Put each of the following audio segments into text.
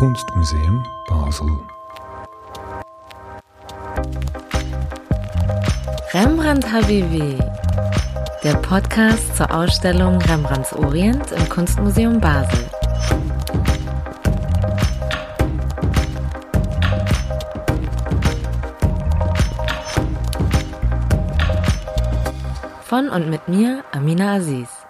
Kunstmuseum Basel. Rembrandt Habibi, der Podcast zur Ausstellung Rembrandts Orient im Kunstmuseum Basel. Von und mit mir, Amina Aziz.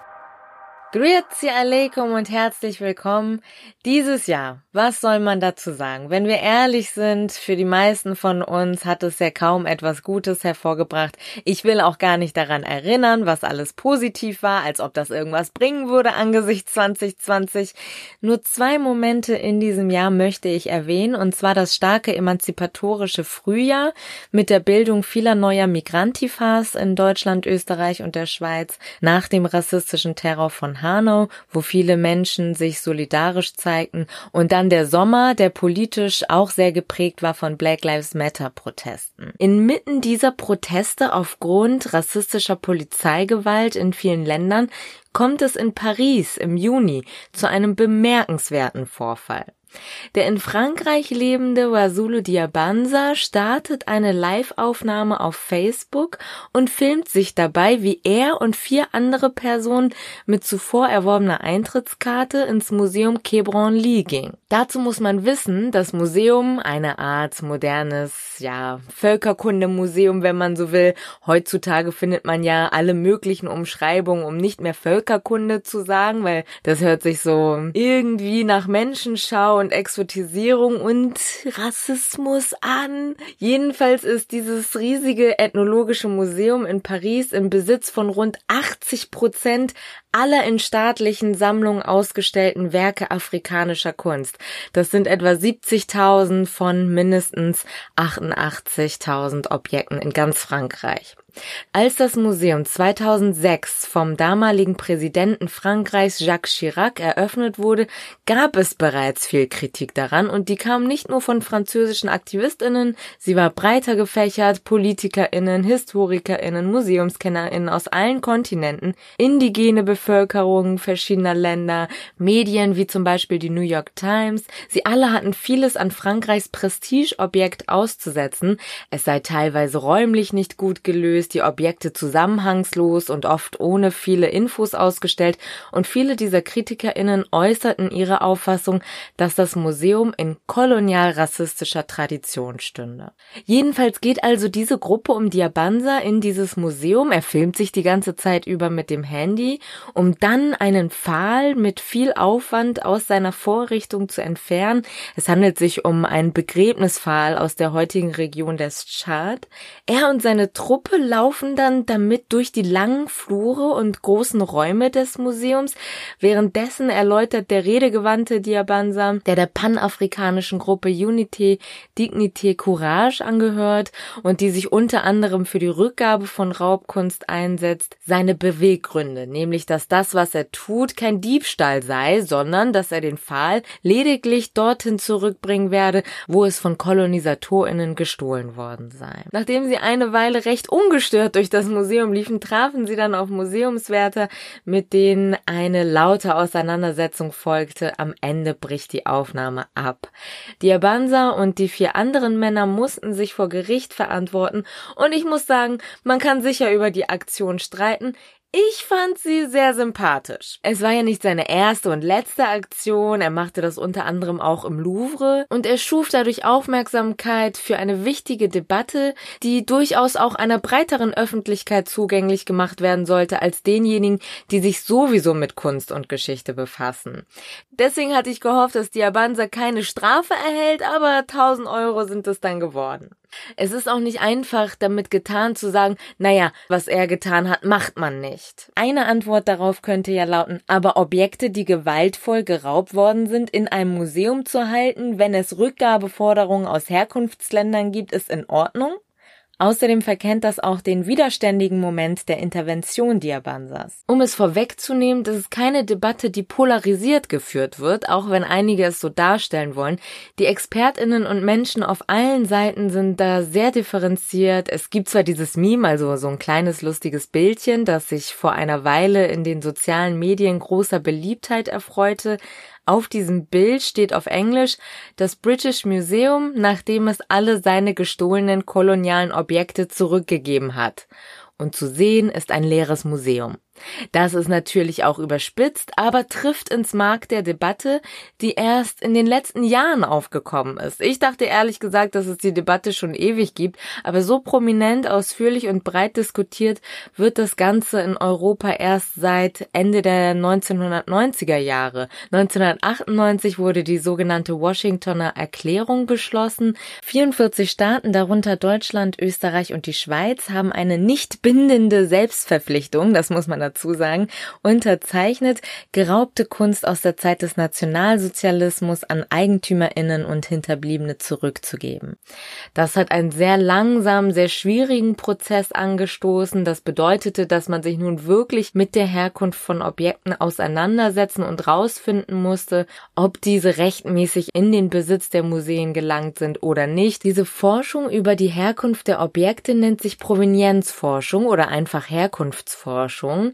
Grüezi alaikum und herzlich willkommen. Dieses Jahr, was soll man dazu sagen? Wenn wir ehrlich sind, für die meisten von uns hat es ja kaum etwas Gutes hervorgebracht. Ich will auch gar nicht daran erinnern, was alles positiv war, als ob das irgendwas bringen würde angesichts 2020. Nur zwei Momente in diesem Jahr möchte ich erwähnen, und zwar das starke emanzipatorische Frühjahr mit der Bildung vieler neuer Migrantifas in Deutschland, Österreich und der Schweiz nach dem rassistischen Terror von Hanau, wo viele Menschen sich solidarisch zeigten, und dann der Sommer, der politisch auch sehr geprägt war von Black Lives Matter Protesten. Inmitten dieser Proteste aufgrund rassistischer Polizeigewalt in vielen Ländern kommt es in Paris im Juni zu einem bemerkenswerten Vorfall. Der in Frankreich lebende Wasulu Diabanza startet eine Live-Aufnahme auf Facebook und filmt sich dabei, wie er und vier andere Personen mit zuvor erworbener Eintrittskarte ins Museum Quai Branly ging. Dazu muss man wissen, das Museum, eine Art modernes, ja, Völkerkundemuseum, wenn man so will. Heutzutage findet man ja alle möglichen Umschreibungen, um nicht mehr Völkerkunde zu sagen, weil das hört sich so irgendwie nach Menschenschau und Exotisierung und Rassismus an. Jedenfalls ist dieses riesige ethnologische Museum in Paris im Besitz von rund 80 Prozent aller in staatlichen Sammlungen ausgestellten Werke afrikanischer Kunst. Das sind etwa 70.000 von mindestens 88.000 Objekten in ganz Frankreich. Als das Museum 2006 vom damaligen Präsidenten Frankreichs Jacques Chirac eröffnet wurde, gab es bereits viel Kritik daran und die kam nicht nur von französischen Aktivistinnen, sie war breiter gefächert, Politikerinnen, Historikerinnen, Museumskennerinnen aus allen Kontinenten, indigene Bevölkerung verschiedener Länder, Medien wie zum Beispiel die New York Times, sie alle hatten vieles an Frankreichs Prestigeobjekt auszusetzen, es sei teilweise räumlich nicht gut gelöst, gelöst, die Objekte zusammenhangslos und oft ohne viele Infos ausgestellt und viele dieser KritikerInnen äußerten ihre Auffassung, dass das Museum in kolonial-rassistischer Tradition stünde. Jedenfalls geht also diese Gruppe um Diabansa in dieses Museum, er filmt sich die ganze Zeit über mit dem Handy, um dann einen Pfahl mit viel Aufwand aus seiner Vorrichtung zu entfernen. Es handelt sich um einen Begräbnispfahl aus der heutigen Region des Tschad. Er und seine Truppe laufen dann damit durch die langen Flure und großen Räume des Museums. Währenddessen erläutert der redegewandte Diabansa, der der panafrikanischen Gruppe Unité Dignité Courage angehört und die sich unter anderem für die Rückgabe von Raubkunst einsetzt, seine Beweggründe, nämlich dass das, was er tut, kein Diebstahl sei, sondern dass er den Pfahl lediglich dorthin zurückbringen werde, wo es von KolonisatorInnen gestohlen worden sei. Nachdem sie eine Weile recht ungeschickt ungestört durch das Museum liefen, trafen sie dann auf Museumswärter, mit denen eine laute Auseinandersetzung folgte. Am Ende bricht die Aufnahme ab. Diabansa und die vier anderen Männer mussten sich vor Gericht verantworten und ich muss sagen, man kann sicher über die Aktion streiten. Ich fand sie sehr sympathisch. Es war ja nicht seine erste und letzte Aktion, er machte das unter anderem auch im Louvre und er schuf dadurch Aufmerksamkeit für eine wichtige Debatte, die durchaus auch einer breiteren Öffentlichkeit zugänglich gemacht werden sollte als denjenigen, die sich sowieso mit Kunst und Geschichte befassen. Deswegen hatte ich gehofft, dass Diabanza keine Strafe erhält, aber 1000 Euro sind es dann geworden. Es ist auch nicht einfach damit getan zu sagen, naja, was er getan hat, macht man nicht. Eine Antwort darauf könnte ja lauten, aber Objekte, die gewaltvoll geraubt worden sind, in einem Museum zu halten, wenn es Rückgabeforderungen aus Herkunftsländern gibt, ist in Ordnung? Außerdem verkennt das auch den widerständigen Moment der Intervention Diabansas. Um es vorwegzunehmen, das ist keine Debatte, die polarisiert geführt wird, auch wenn einige es so darstellen wollen. Die Expertinnen und Menschen auf allen Seiten sind da sehr differenziert. Es gibt zwar dieses Meme, also so ein kleines lustiges Bildchen, das sich vor einer Weile in den sozialen Medien großer Beliebtheit erfreute, Auf diesem Bild steht auf Englisch das British Museum, nachdem es alle seine gestohlenen kolonialen Objekte zurückgegeben hat. Und zu sehen ist ein leeres Museum. Das ist natürlich auch überspitzt, aber trifft ins Mark der Debatte, die erst in den letzten Jahren aufgekommen ist. Ich dachte ehrlich gesagt, dass es die Debatte schon ewig gibt, aber so prominent, ausführlich und breit diskutiert wird das Ganze in Europa erst seit Ende der 1990er Jahre. 1998 wurde die sogenannte Washingtoner Erklärung beschlossen. 44 Staaten, darunter Deutschland, Österreich und die Schweiz, haben eine nicht bindende Selbstverpflichtung, das muss man dazu sagen, unterzeichnet, geraubte Kunst aus der Zeit des Nationalsozialismus an Eigentümerinnen und Hinterbliebene zurückzugeben. Das hat einen sehr langsamen, sehr schwierigen Prozess angestoßen. Das bedeutete, dass man sich nun wirklich mit der Herkunft von Objekten auseinandersetzen und rausfinden musste, ob diese rechtmäßig in den Besitz der Museen gelangt sind oder nicht. Diese Forschung über die Herkunft der Objekte nennt sich Provenienzforschung oder einfach Herkunftsforschung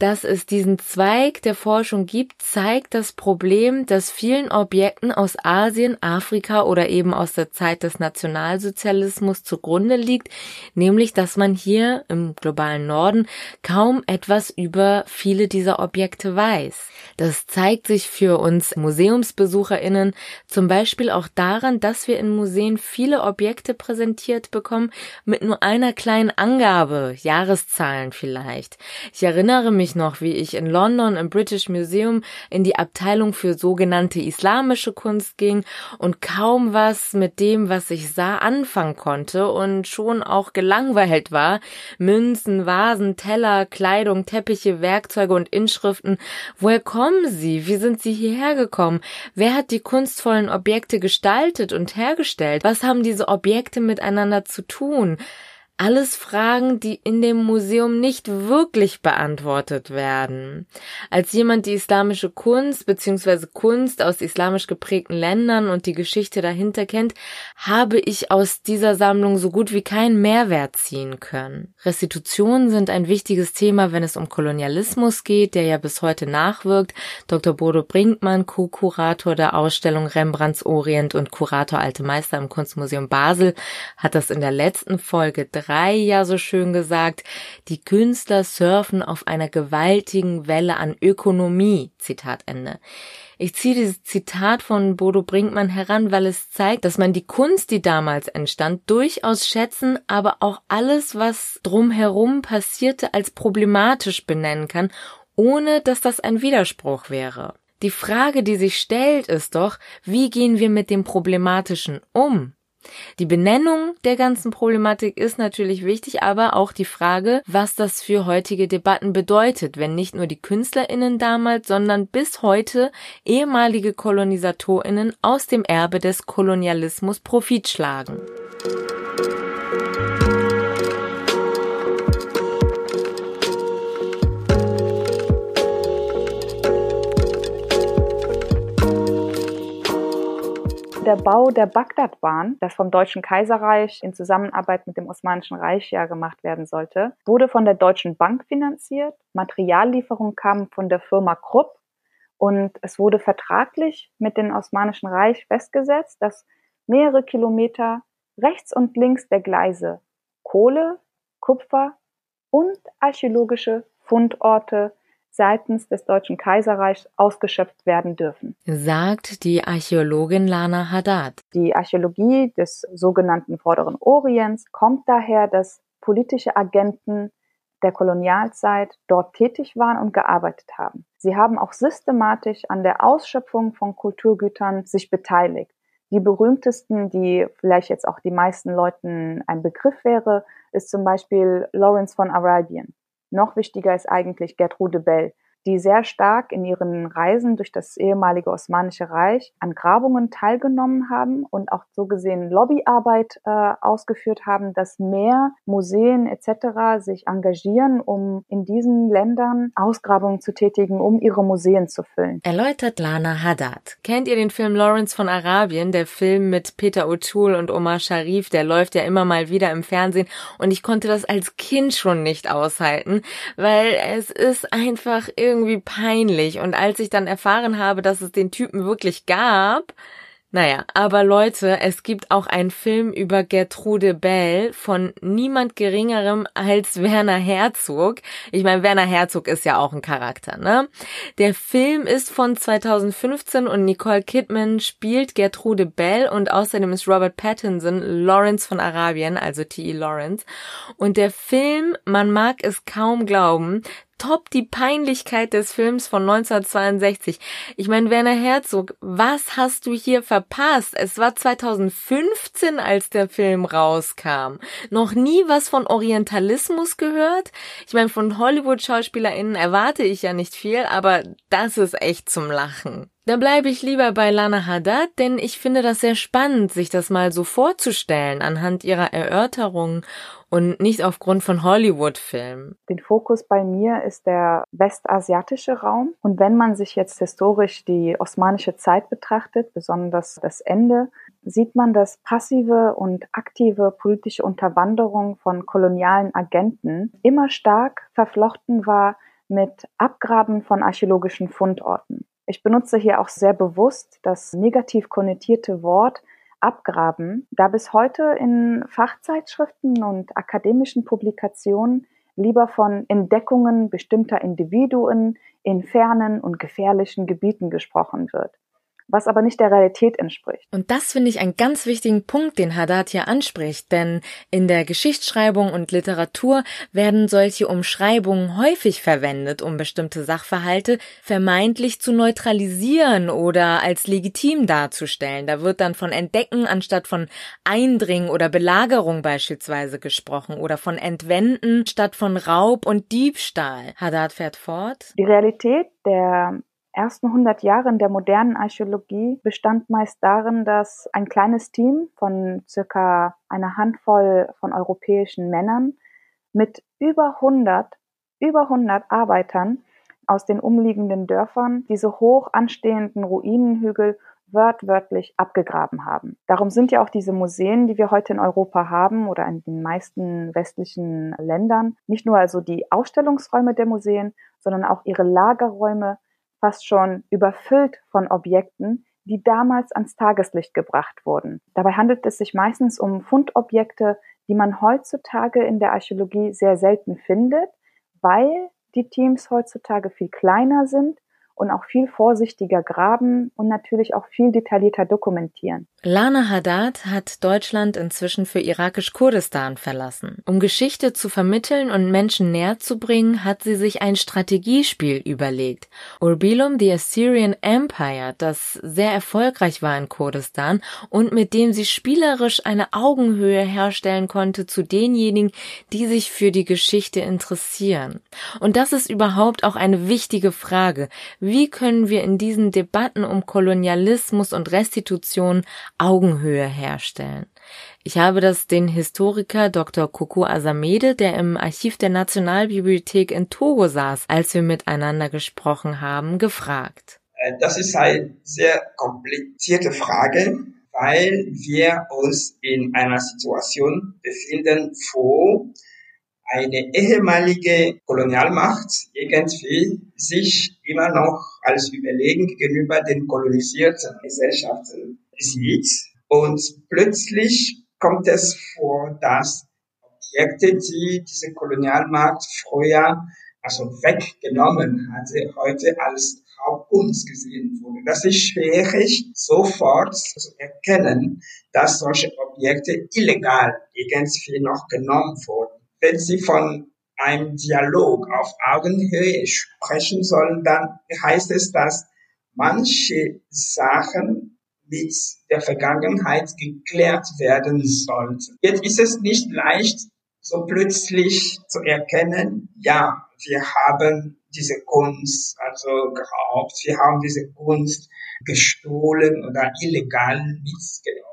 dass es diesen Zweig der Forschung gibt, zeigt das Problem, dass vielen Objekten aus Asien, Afrika oder eben aus der Zeit des Nationalsozialismus zugrunde liegt, nämlich dass man hier im globalen Norden kaum etwas über viele dieser Objekte weiß. Das zeigt sich für uns Museumsbesucherinnen zum Beispiel auch daran, dass wir in Museen viele Objekte präsentiert bekommen mit nur einer kleinen Angabe, Jahreszahlen vielleicht. Ich erinnere mich noch, wie ich in London im British Museum in die Abteilung für sogenannte islamische Kunst ging und kaum was mit dem, was ich sah, anfangen konnte und schon auch gelangweilt war. Münzen, Vasen, Teller, Kleidung, Teppiche, Werkzeuge und Inschriften. Woher kommen sie? Wie sind sie hierher gekommen? Wer hat die kunstvollen Objekte gestaltet und hergestellt? Was haben diese Objekte miteinander zu tun? Alles Fragen, die in dem Museum nicht wirklich beantwortet werden. Als jemand die islamische Kunst bzw. Kunst aus islamisch geprägten Ländern und die Geschichte dahinter kennt, habe ich aus dieser Sammlung so gut wie keinen Mehrwert ziehen können. Restitutionen sind ein wichtiges Thema, wenn es um Kolonialismus geht, der ja bis heute nachwirkt. Dr. Bodo Brinkmann, Co-Kurator der Ausstellung Rembrandts Orient und Kurator Alte Meister im Kunstmuseum Basel, hat das in der letzten Folge 3 ja so schön gesagt, die Künstler surfen auf einer gewaltigen Welle an Ökonomie. Zitat Ende. Ich ziehe dieses Zitat von Bodo Brinkmann heran, weil es zeigt, dass man die Kunst, die damals entstand, durchaus schätzen, aber auch alles, was drumherum passierte, als problematisch benennen kann, ohne dass das ein Widerspruch wäre. Die Frage, die sich stellt, ist doch, wie gehen wir mit dem Problematischen um? Die Benennung der ganzen Problematik ist natürlich wichtig, aber auch die Frage, was das für heutige Debatten bedeutet, wenn nicht nur die Künstlerinnen damals, sondern bis heute ehemalige Kolonisatorinnen aus dem Erbe des Kolonialismus Profit schlagen. Der Bau der Bagdadbahn, das vom Deutschen Kaiserreich in Zusammenarbeit mit dem Osmanischen Reich ja gemacht werden sollte, wurde von der Deutschen Bank finanziert. Materiallieferungen kamen von der Firma Krupp und es wurde vertraglich mit dem Osmanischen Reich festgesetzt, dass mehrere Kilometer rechts und links der Gleise Kohle, Kupfer und archäologische Fundorte seitens des Deutschen Kaiserreichs ausgeschöpft werden dürfen. Sagt die Archäologin Lana Haddad. Die Archäologie des sogenannten Vorderen Orients kommt daher, dass politische Agenten der Kolonialzeit dort tätig waren und gearbeitet haben. Sie haben auch systematisch an der Ausschöpfung von Kulturgütern sich beteiligt. Die berühmtesten, die vielleicht jetzt auch die meisten Leuten ein Begriff wäre, ist zum Beispiel Lawrence von Arabien. Noch wichtiger ist eigentlich Gertrude Bell, die sehr stark in ihren Reisen durch das ehemalige Osmanische Reich an Grabungen teilgenommen haben und auch so gesehen Lobbyarbeit äh, ausgeführt haben, dass mehr Museen etc. sich engagieren, um in diesen Ländern Ausgrabungen zu tätigen, um ihre Museen zu füllen. Erläutert Lana Haddad. Kennt ihr den Film Lawrence von Arabien? Der Film mit Peter O'Toole und Omar Sharif, der läuft ja immer mal wieder im Fernsehen und ich konnte das als Kind schon nicht aushalten, weil es ist einfach irgendwie irgendwie peinlich. Und als ich dann erfahren habe, dass es den Typen wirklich gab, naja, aber Leute, es gibt auch einen Film über Gertrude Bell von niemand geringerem als Werner Herzog. Ich meine, Werner Herzog ist ja auch ein Charakter, ne? Der Film ist von 2015 und Nicole Kidman spielt Gertrude Bell und außerdem ist Robert Pattinson Lawrence von Arabien, also T.E. Lawrence. Und der Film, man mag es kaum glauben, top die Peinlichkeit des Films von 1962. Ich meine, Werner Herzog, was hast du hier verpasst? Es war 2015, als der Film rauskam. Noch nie was von Orientalismus gehört? Ich meine, von Hollywood-SchauspielerInnen erwarte ich ja nicht viel, aber das ist echt zum Lachen. Da bleibe ich lieber bei Lana Haddad, denn ich finde das sehr spannend, sich das mal so vorzustellen anhand ihrer Erörterungen und nicht aufgrund von Hollywood-Filmen. Den Fokus bei mir ist der westasiatische Raum. Und wenn man sich jetzt historisch die osmanische Zeit betrachtet, besonders das Ende, sieht man, dass passive und aktive politische Unterwanderung von kolonialen Agenten immer stark verflochten war mit Abgraben von archäologischen Fundorten. Ich benutze hier auch sehr bewusst das negativ konnotierte Wort abgraben, da bis heute in Fachzeitschriften und akademischen Publikationen lieber von Entdeckungen bestimmter Individuen in fernen und gefährlichen Gebieten gesprochen wird was aber nicht der Realität entspricht. Und das finde ich einen ganz wichtigen Punkt, den Haddad hier anspricht, denn in der Geschichtsschreibung und Literatur werden solche Umschreibungen häufig verwendet, um bestimmte Sachverhalte vermeintlich zu neutralisieren oder als legitim darzustellen. Da wird dann von Entdecken anstatt von Eindringen oder Belagerung beispielsweise gesprochen oder von Entwenden statt von Raub und Diebstahl. Haddad fährt fort. Die Realität der ersten 100 Jahren der modernen Archäologie bestand meist darin, dass ein kleines Team von circa einer Handvoll von europäischen Männern mit über 100, über 100 Arbeitern aus den umliegenden Dörfern diese hoch anstehenden Ruinenhügel wörtwörtlich abgegraben haben. Darum sind ja auch diese Museen, die wir heute in Europa haben oder in den meisten westlichen Ländern, nicht nur also die Ausstellungsräume der Museen, sondern auch ihre Lagerräume, fast schon überfüllt von Objekten, die damals ans Tageslicht gebracht wurden. Dabei handelt es sich meistens um Fundobjekte, die man heutzutage in der Archäologie sehr selten findet, weil die Teams heutzutage viel kleiner sind und auch viel vorsichtiger graben und natürlich auch viel detaillierter dokumentieren. Lana Haddad hat Deutschland inzwischen für irakisch-Kurdistan verlassen. Um Geschichte zu vermitteln und Menschen näher zu bringen, hat sie sich ein Strategiespiel überlegt. Urbilum the Assyrian Empire, das sehr erfolgreich war in Kurdistan und mit dem sie spielerisch eine Augenhöhe herstellen konnte zu denjenigen, die sich für die Geschichte interessieren. Und das ist überhaupt auch eine wichtige Frage. Können wir in diesen Debatten um Kolonialismus und Restitution Augenhöhe herstellen? Ich habe das den Historiker Dr. Koko Asamede, der im Archiv der Nationalbibliothek in Togo saß, als wir miteinander gesprochen haben, gefragt. Äh, das ist eine sehr komplizierte Frage, weil wir uns in einer Situation befinden, wo eine ehemalige Kolonialmacht irgendwie sich immer noch als überlegen gegenüber den kolonisierten Gesellschaften sieht. Und plötzlich kommt es vor, dass Objekte, die diese Kolonialmacht früher also weggenommen hatte, heute als Raubkunst gesehen wurde. Das ist schwierig, sofort zu erkennen, dass solche Objekte illegal irgendwie noch genommen wurden wenn Sie von einem Dialog auf Augenhöhe sprechen sollen, dann heißt es, dass manche Sachen mit der Vergangenheit geklärt werden sollten. Jetzt ist es nicht leicht, so plötzlich zu erkennen, ja, wir haben diese Kunst also geraubt, wir haben diese Kunst gestohlen oder illegal mitgenommen.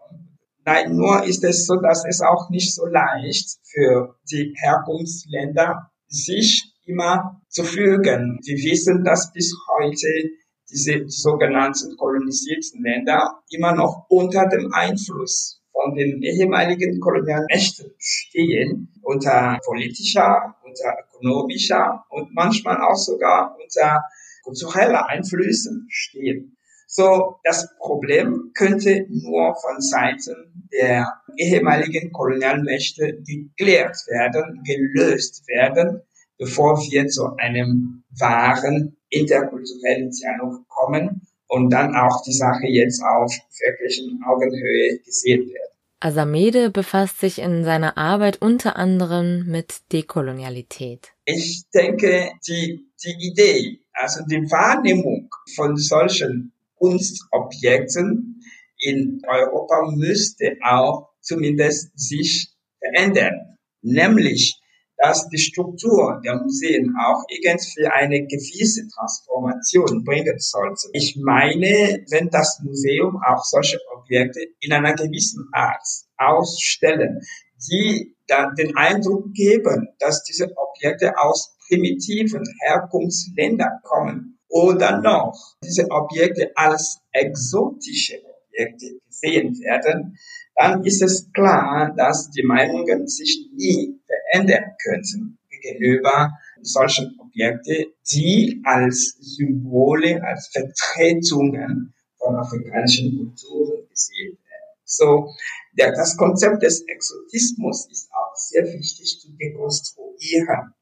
Nein, nur ist es so, dass es auch nicht so leicht für die Herkunftsländer sich immer zu fügen. Wir wissen, dass bis heute diese sogenannten kolonisierten Länder immer noch unter dem Einfluss von den ehemaligen Kolonialmächten stehen, unter politischer, unter ökonomischer und manchmal auch sogar unter kultureller Einflüssen stehen. So, das Problem könnte nur von Seiten der ehemaligen Kolonialmächte geklärt werden, gelöst werden, bevor wir zu einem wahren interkulturellen Dialog kommen und dann auch die Sache jetzt auf wirklichen Augenhöhe gesehen wird. Asamede befasst sich in seiner Arbeit unter anderem mit Dekolonialität. Ich denke, die, die Idee, also die Wahrnehmung von solchen Kunstobjekten in Europa müsste auch zumindest sich verändern. Nämlich, dass die Struktur der Museen auch irgendwie eine gewisse Transformation bringen sollte. Ich meine, wenn das Museum auch solche Objekte in einer gewissen Art ausstellen, die dann den Eindruck geben, dass diese Objekte aus primitiven Herkunftsländern kommen oder noch diese Objekte als exotische Objekte gesehen werden, dann ist es klar, dass die Meinungen sich nie verändern könnten gegenüber solchen Objekten, die als Symbole, als Vertretungen von afrikanischen Kulturen gesehen werden. So, der, das Konzept des Exotismus ist auch sehr wichtig zu dekonstruieren.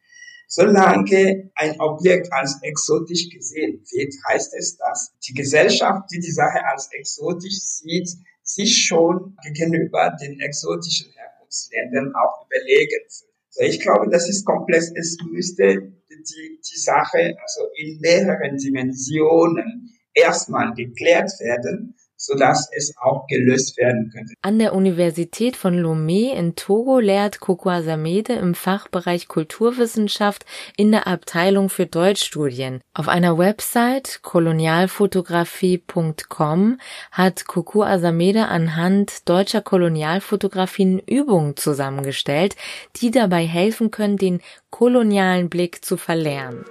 Solange ein Objekt als exotisch gesehen wird, heißt es, dass die Gesellschaft, die die Sache als exotisch sieht, sich schon gegenüber den exotischen Herkunftsländern auch überlegen will. So, ich glaube, das ist komplex. Es müsste die, die Sache also in mehreren Dimensionen erstmal geklärt werden, sodass es auch gelöst werden könnte. An der Universität von Lomé in Togo lehrt Koko Samede im Fachbereich Kulturwissenschaft in der Abteilung für Deutschstudien. Auf einer Website kolonialfotografie.com hat Koko Asamede anhand deutscher Kolonialfotografien Übungen zusammengestellt, die dabei helfen können, den kolonialen Blick zu verlernen.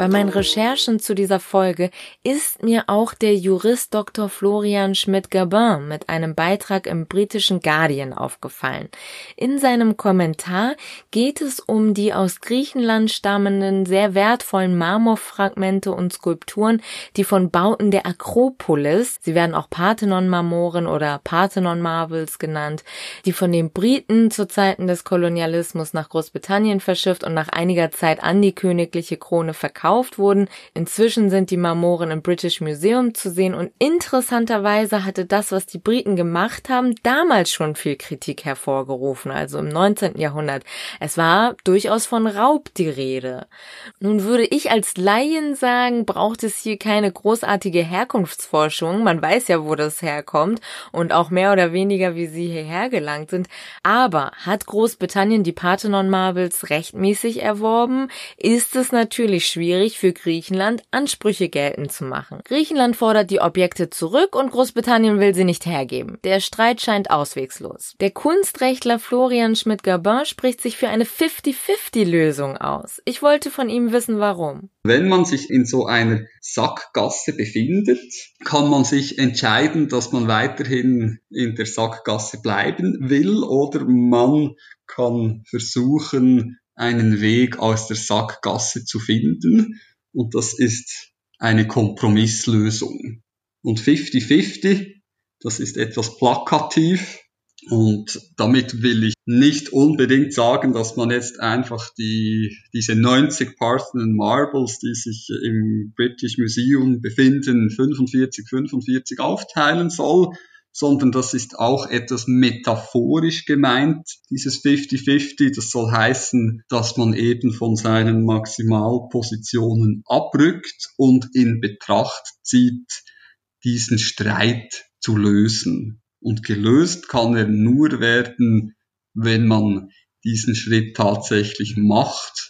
Bei meinen Recherchen zu dieser Folge ist mir auch der Jurist Dr. Florian Schmidt-Gabin mit einem Beitrag im britischen Guardian aufgefallen. In seinem Kommentar geht es um die aus Griechenland stammenden, sehr wertvollen Marmorfragmente und Skulpturen, die von Bauten der Akropolis, sie werden auch Parthenon-Marmoren oder Parthenon-Marbles genannt, die von den Briten zu Zeiten des Kolonialismus nach Großbritannien verschifft und nach einiger Zeit an die königliche Krone verkauft verkauft wurden. Inzwischen sind die Marmoren im British Museum zu sehen und interessanterweise hatte das, was die Briten gemacht haben, damals schon viel Kritik hervorgerufen, also im 19. Jahrhundert. Es war durchaus von Raub die Rede. Nun würde ich als Laien sagen, braucht es hier keine großartige Herkunftsforschung. Man weiß ja, wo das herkommt und auch mehr oder weniger, wie sie hierher gelangt sind. Aber hat Großbritannien die Parthenon Marbles rechtmäßig erworben? Ist es natürlich schwierig, schwierig für Griechenland, Ansprüche geltend zu machen. Griechenland fordert die Objekte zurück und Großbritannien will sie nicht hergeben. Der Streit scheint auswegslos. Der Kunstrechtler Florian Schmidt-Gabin spricht sich für eine 50-50-Lösung aus. Ich wollte von ihm wissen, warum. Wenn man sich in so einer Sackgasse befindet, kann man sich entscheiden, dass man weiterhin in der Sackgasse bleiben will oder man kann versuchen, einen Weg aus der Sackgasse zu finden. Und das ist eine Kompromisslösung. Und 50-50, das ist etwas plakativ. Und damit will ich nicht unbedingt sagen, dass man jetzt einfach die, diese 90 Parthenon Marbles, die sich im British Museum befinden, 45, 45 aufteilen soll, sondern das ist auch etwas metaphorisch gemeint, dieses 50-50. Das soll heißen, dass man eben von seinen Maximalpositionen abrückt und in Betracht zieht, diesen Streit zu lösen. Und gelöst kann er nur werden, wenn man diesen Schritt tatsächlich macht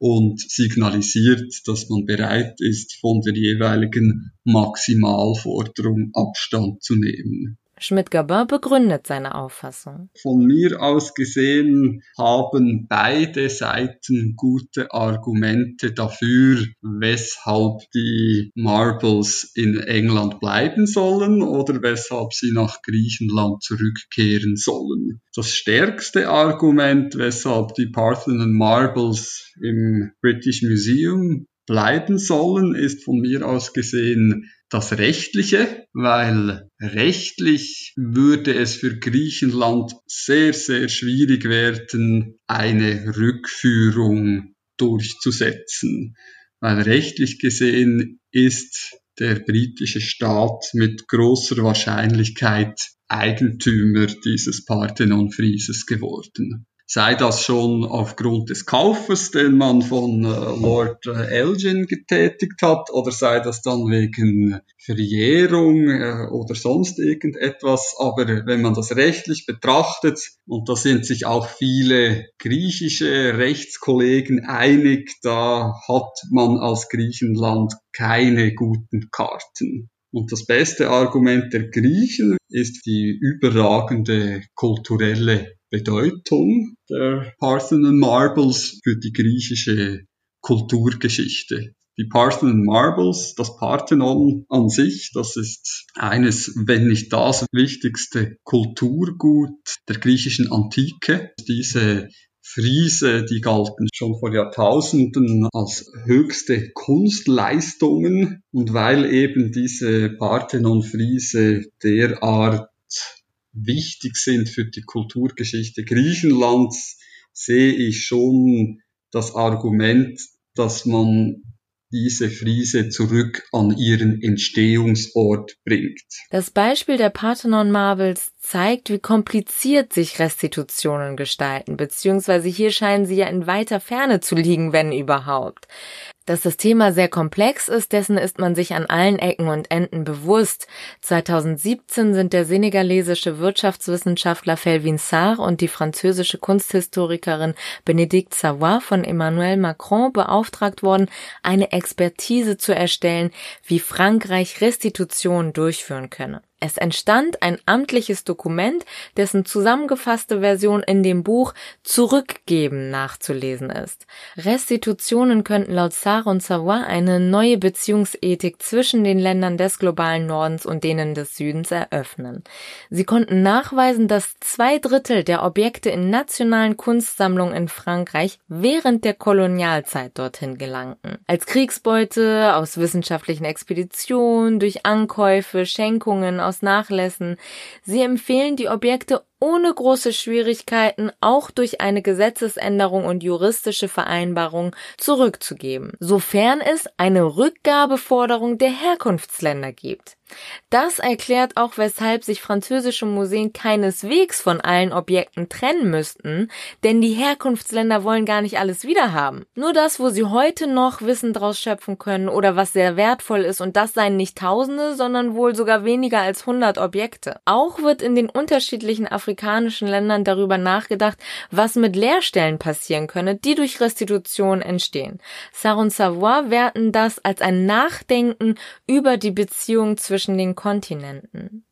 und signalisiert, dass man bereit ist, von der jeweiligen Maximalforderung Abstand zu nehmen. Schmidt-Gabin begründet seine Auffassung. Von mir aus gesehen haben beide Seiten gute Argumente dafür, weshalb die Marbles in England bleiben sollen oder weshalb sie nach Griechenland zurückkehren sollen. Das stärkste Argument, weshalb die Parthenon Marbles im British Museum bleiben sollen, ist von mir aus gesehen das Rechtliche, weil rechtlich würde es für Griechenland sehr, sehr schwierig werden, eine Rückführung durchzusetzen. Weil rechtlich gesehen ist der britische Staat mit großer Wahrscheinlichkeit Eigentümer dieses Parthenon-Frieses geworden sei das schon aufgrund des Kaufes, den man von äh, Lord äh, Elgin getätigt hat, oder sei das dann wegen Verjährung äh, oder sonst irgendetwas. Aber wenn man das rechtlich betrachtet, und da sind sich auch viele griechische Rechtskollegen einig, da hat man als Griechenland keine guten Karten. Und das beste Argument der Griechen ist die überragende kulturelle Bedeutung der Parthenon Marbles für die griechische Kulturgeschichte. Die Parthenon Marbles, das Parthenon an sich, das ist eines, wenn nicht das wichtigste Kulturgut der griechischen Antike. Diese Friese, die galten schon vor Jahrtausenden als höchste Kunstleistungen. Und weil eben diese Parthenon-Friese derart wichtig sind für die Kulturgeschichte Griechenlands, sehe ich schon das Argument, dass man diese Friese zurück an ihren Entstehungsort bringt. Das Beispiel der Parthenon Marbles zeigt, wie kompliziert sich Restitutionen gestalten, beziehungsweise hier scheinen sie ja in weiter Ferne zu liegen, wenn überhaupt. Dass das Thema sehr komplex ist, dessen ist man sich an allen Ecken und Enden bewusst. 2017 sind der senegalesische Wirtschaftswissenschaftler Felvin Sarr und die französische Kunsthistorikerin Benedict Savoy von Emmanuel Macron beauftragt worden, eine Expertise zu erstellen, wie Frankreich Restitution durchführen könne. Es entstand ein amtliches Dokument, dessen zusammengefasste Version in dem Buch Zurückgeben nachzulesen ist. Restitutionen könnten laut Sarre und Savoy eine neue Beziehungsethik zwischen den Ländern des globalen Nordens und denen des Südens eröffnen. Sie konnten nachweisen, dass zwei Drittel der Objekte in nationalen Kunstsammlungen in Frankreich während der Kolonialzeit dorthin gelangten. Als Kriegsbeute, aus wissenschaftlichen Expeditionen, durch Ankäufe, Schenkungen, aus Nachlässen. Sie empfehlen die Objekte ohne große Schwierigkeiten auch durch eine Gesetzesänderung und juristische Vereinbarung zurückzugeben, sofern es eine Rückgabeforderung der Herkunftsländer gibt. Das erklärt auch, weshalb sich französische Museen keineswegs von allen Objekten trennen müssten, denn die Herkunftsländer wollen gar nicht alles wiederhaben. Nur das, wo sie heute noch Wissen draus schöpfen können oder was sehr wertvoll ist und das seien nicht Tausende, sondern wohl sogar weniger als 100 Objekte. Auch wird in den unterschiedlichen afrikanischen Ländern darüber nachgedacht, was mit Leerstellen passieren könne, die durch Restitution entstehen. Saron Savoy werten das als ein Nachdenken über die Beziehung zwischen den Kontinenten.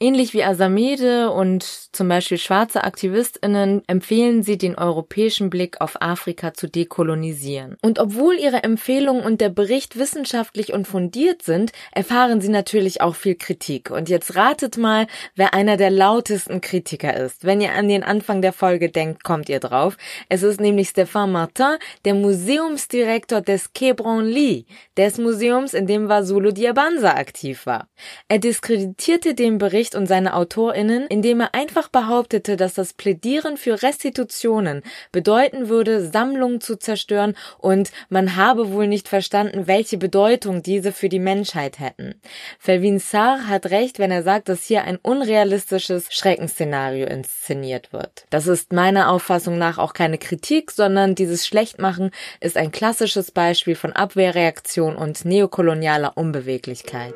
Ähnlich wie Asamede und zum Beispiel schwarze AktivistInnen empfehlen sie, den europäischen Blick auf Afrika zu dekolonisieren. Und obwohl ihre Empfehlungen und der Bericht wissenschaftlich und fundiert sind, erfahren sie natürlich auch viel Kritik. Und jetzt ratet mal, wer einer der lautesten Kritiker ist. Wenn ihr an den Anfang der Folge denkt, kommt ihr drauf. Es ist nämlich Stéphane Martin, der Museumsdirektor des Quai Branly, des Museums, in dem Vasulu Diabanza aktiv war. Er diskreditierte den Bericht und seine AutorInnen, indem er einfach behauptete, dass das Plädieren für Restitutionen bedeuten würde, Sammlungen zu zerstören und man habe wohl nicht verstanden, welche Bedeutung diese für die Menschheit hätten. Felvin Sarr hat recht, wenn er sagt, dass hier ein unrealistisches Schreckensszenario inszeniert wird. Das ist meiner Auffassung nach auch keine Kritik, sondern dieses Schlechtmachen ist ein klassisches Beispiel von Abwehrreaktion und neokolonialer Unbeweglichkeit.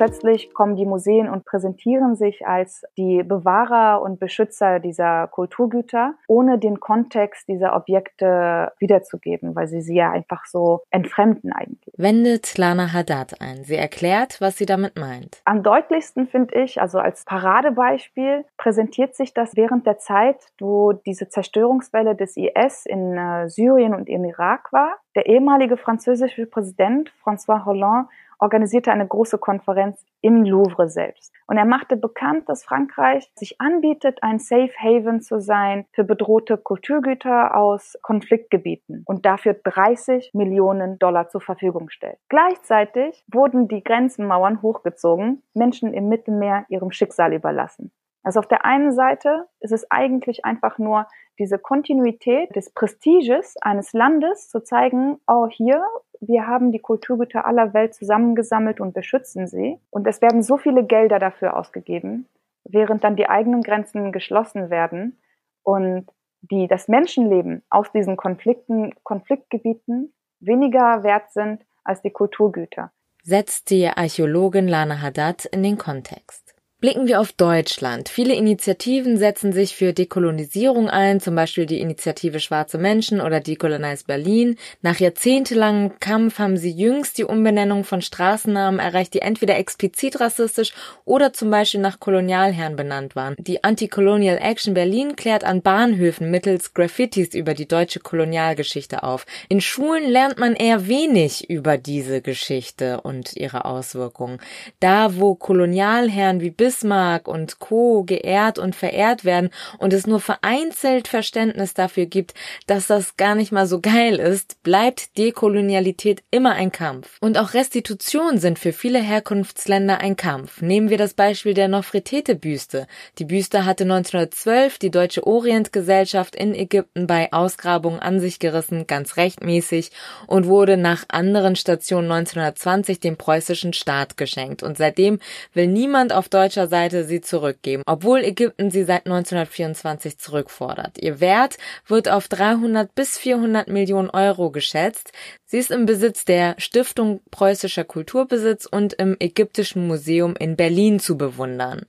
Plötzlich kommen die Museen und präsentieren sich als die Bewahrer und Beschützer dieser Kulturgüter, ohne den Kontext dieser Objekte wiederzugeben, weil sie sie ja einfach so entfremden eigentlich. Wendet Lana Haddad ein. Sie erklärt, was sie damit meint. Am deutlichsten finde ich, also als Paradebeispiel, präsentiert sich das während der Zeit, wo diese Zerstörungswelle des IS in äh, Syrien und im Irak war. Der ehemalige französische Präsident François Hollande organisierte eine große Konferenz im Louvre selbst. Und er machte bekannt, dass Frankreich sich anbietet, ein Safe Haven zu sein für bedrohte Kulturgüter aus Konfliktgebieten und dafür 30 Millionen Dollar zur Verfügung stellt. Gleichzeitig wurden die Grenzmauern hochgezogen, Menschen im Mittelmeer ihrem Schicksal überlassen. Also auf der einen Seite ist es eigentlich einfach nur diese Kontinuität des Prestiges eines Landes zu zeigen, oh hier, wir haben die Kulturgüter aller Welt zusammengesammelt und beschützen sie. Und es werden so viele Gelder dafür ausgegeben, während dann die eigenen Grenzen geschlossen werden und die, das Menschenleben aus diesen Konflikten, Konfliktgebieten weniger wert sind als die Kulturgüter. Setzt die Archäologin Lana Haddad in den Kontext. Blicken wir auf Deutschland. Viele Initiativen setzen sich für Dekolonisierung ein, zum Beispiel die Initiative Schwarze Menschen oder Decolonize Berlin. Nach jahrzehntelangem Kampf haben sie jüngst die Umbenennung von Straßennamen erreicht, die entweder explizit rassistisch oder zum Beispiel nach Kolonialherren benannt waren. Die Anti-Colonial Action Berlin klärt an Bahnhöfen mittels Graffitis über die deutsche Kolonialgeschichte auf. In Schulen lernt man eher wenig über diese Geschichte und ihre Auswirkungen. Da, wo Kolonialherren wie Bismarck und Co. geehrt und verehrt werden und es nur vereinzelt Verständnis dafür gibt, dass das gar nicht mal so geil ist, bleibt Dekolonialität immer ein Kampf. Und auch Restitution sind für viele Herkunftsländer ein Kampf. Nehmen wir das Beispiel der Nofretete-Büste. Die Büste hatte 1912 die Deutsche Orientgesellschaft in Ägypten bei Ausgrabungen an sich gerissen, ganz rechtmäßig, und wurde nach anderen Stationen 1920 dem preußischen Staat geschenkt. Und seitdem will niemand auf deutscher deutscher Seite sie zurückgeben, obwohl Ägypten sie seit 1924 zurückfordert. Ihr Wert wird auf 300 bis 400 Millionen Euro geschätzt. Sie ist im Besitz der Stiftung Preußischer Kulturbesitz und im Ägyptischen Museum in Berlin zu bewundern.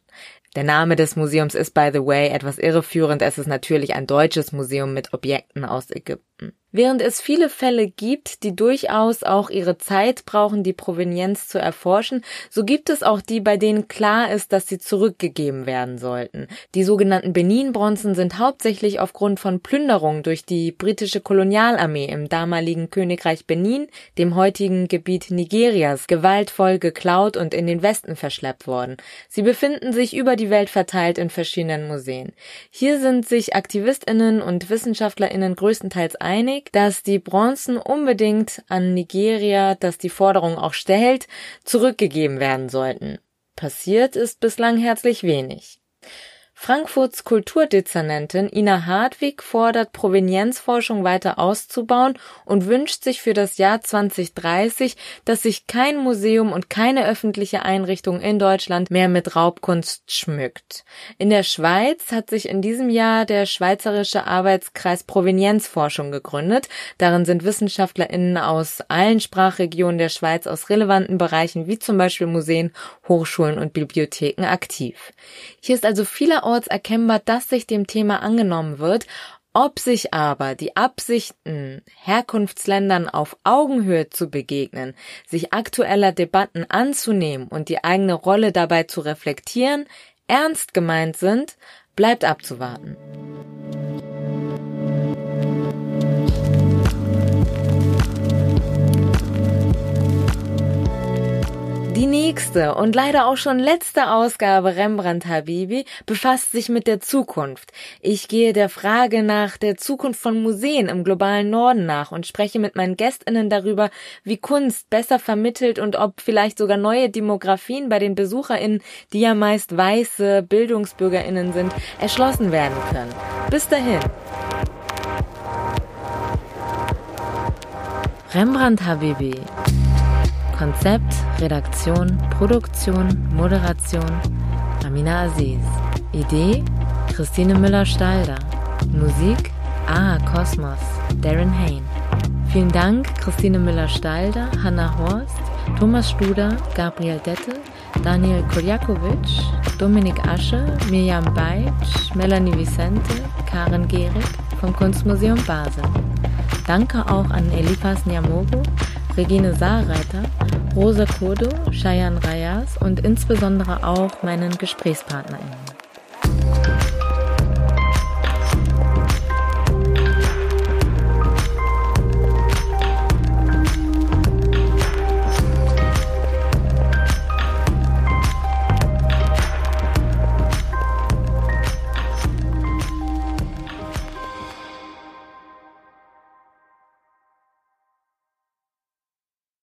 Der Name des Museums ist, by the way, etwas irreführend. Es ist natürlich ein deutsches Museum mit Objekten aus Ägypten. Während es viele Fälle gibt, die durchaus auch ihre Zeit brauchen, die Provenienz zu erforschen, so gibt es auch die, bei denen klar ist, dass sie zurückgegeben werden sollten. Die sogenannten Benin-Bronzen sind hauptsächlich aufgrund von Plünderungen durch die britische Kolonialarmee im damaligen Königreich Benin, dem heutigen Gebiet Nigerias, gewaltvoll geklaut und in den Westen verschleppt worden. Sie befinden sich über die Welt verteilt in verschiedenen Museen. Hier sind sich Aktivistinnen und Wissenschaftlerinnen größtenteils einig, einig, dass die Bronzen unbedingt an Nigeria, das die Forderung auch stellt, zurückgegeben werden sollten. Passiert ist bislang herzlich wenig. Frankfurts Kulturdezernentin Ina Hartwig fordert, Provenienzforschung weiter auszubauen und wünscht sich für das Jahr 2030, dass sich kein Museum und keine öffentliche Einrichtung in Deutschland mehr mit Raubkunst schmückt. In der Schweiz hat sich in diesem Jahr der Schweizerische Arbeitskreis Provenienzforschung gegründet. Darin sind WissenschaftlerInnen aus allen Sprachregionen der Schweiz aus relevanten Bereichen wie zum Beispiel Museen, Hochschulen und Bibliotheken aktiv. Hier ist also vieler vielerorts erkennbar, dass sich dem Thema angenommen wird, ob sich aber die Absichten, Herkunftsländern auf Augenhöhe zu begegnen, sich aktueller Debatten anzunehmen und die eigene Rolle dabei zu reflektieren, ernst gemeint sind, bleibt abzuwarten. Die nächste und leider auch schon letzte Ausgabe Rembrandt Habibi befasst sich mit der Zukunft. Ich gehe der Frage nach der Zukunft von Museen im globalen Norden nach und spreche mit meinen Gästinnen darüber, wie Kunst besser vermittelt und ob vielleicht sogar neue Demografien bei den Besucherinnen, die ja meist weiße Bildungsbürgerinnen sind, erschlossen werden können. Bis dahin. Rembrandt Habibi Konzept, Redaktion, Produktion, Moderation Amina Aziz. Idee Christine Müller-Stalder. Musik Ah Kosmos Darren Hain. Vielen Dank Christine Müller-Stalder, Hannah Horst, Thomas Studer, Gabriel Dettel, Daniel Koljakovic, Dominik Asche, Mirjam Beitsch, Melanie Vicente, Karen Gehrig vom Kunstmuseum Basel. Danke auch an Elipas Niamogo, Regine Saarreiter, Rosa Kodo, Shayan Rayas und insbesondere auch meinen GesprächspartnerInnen.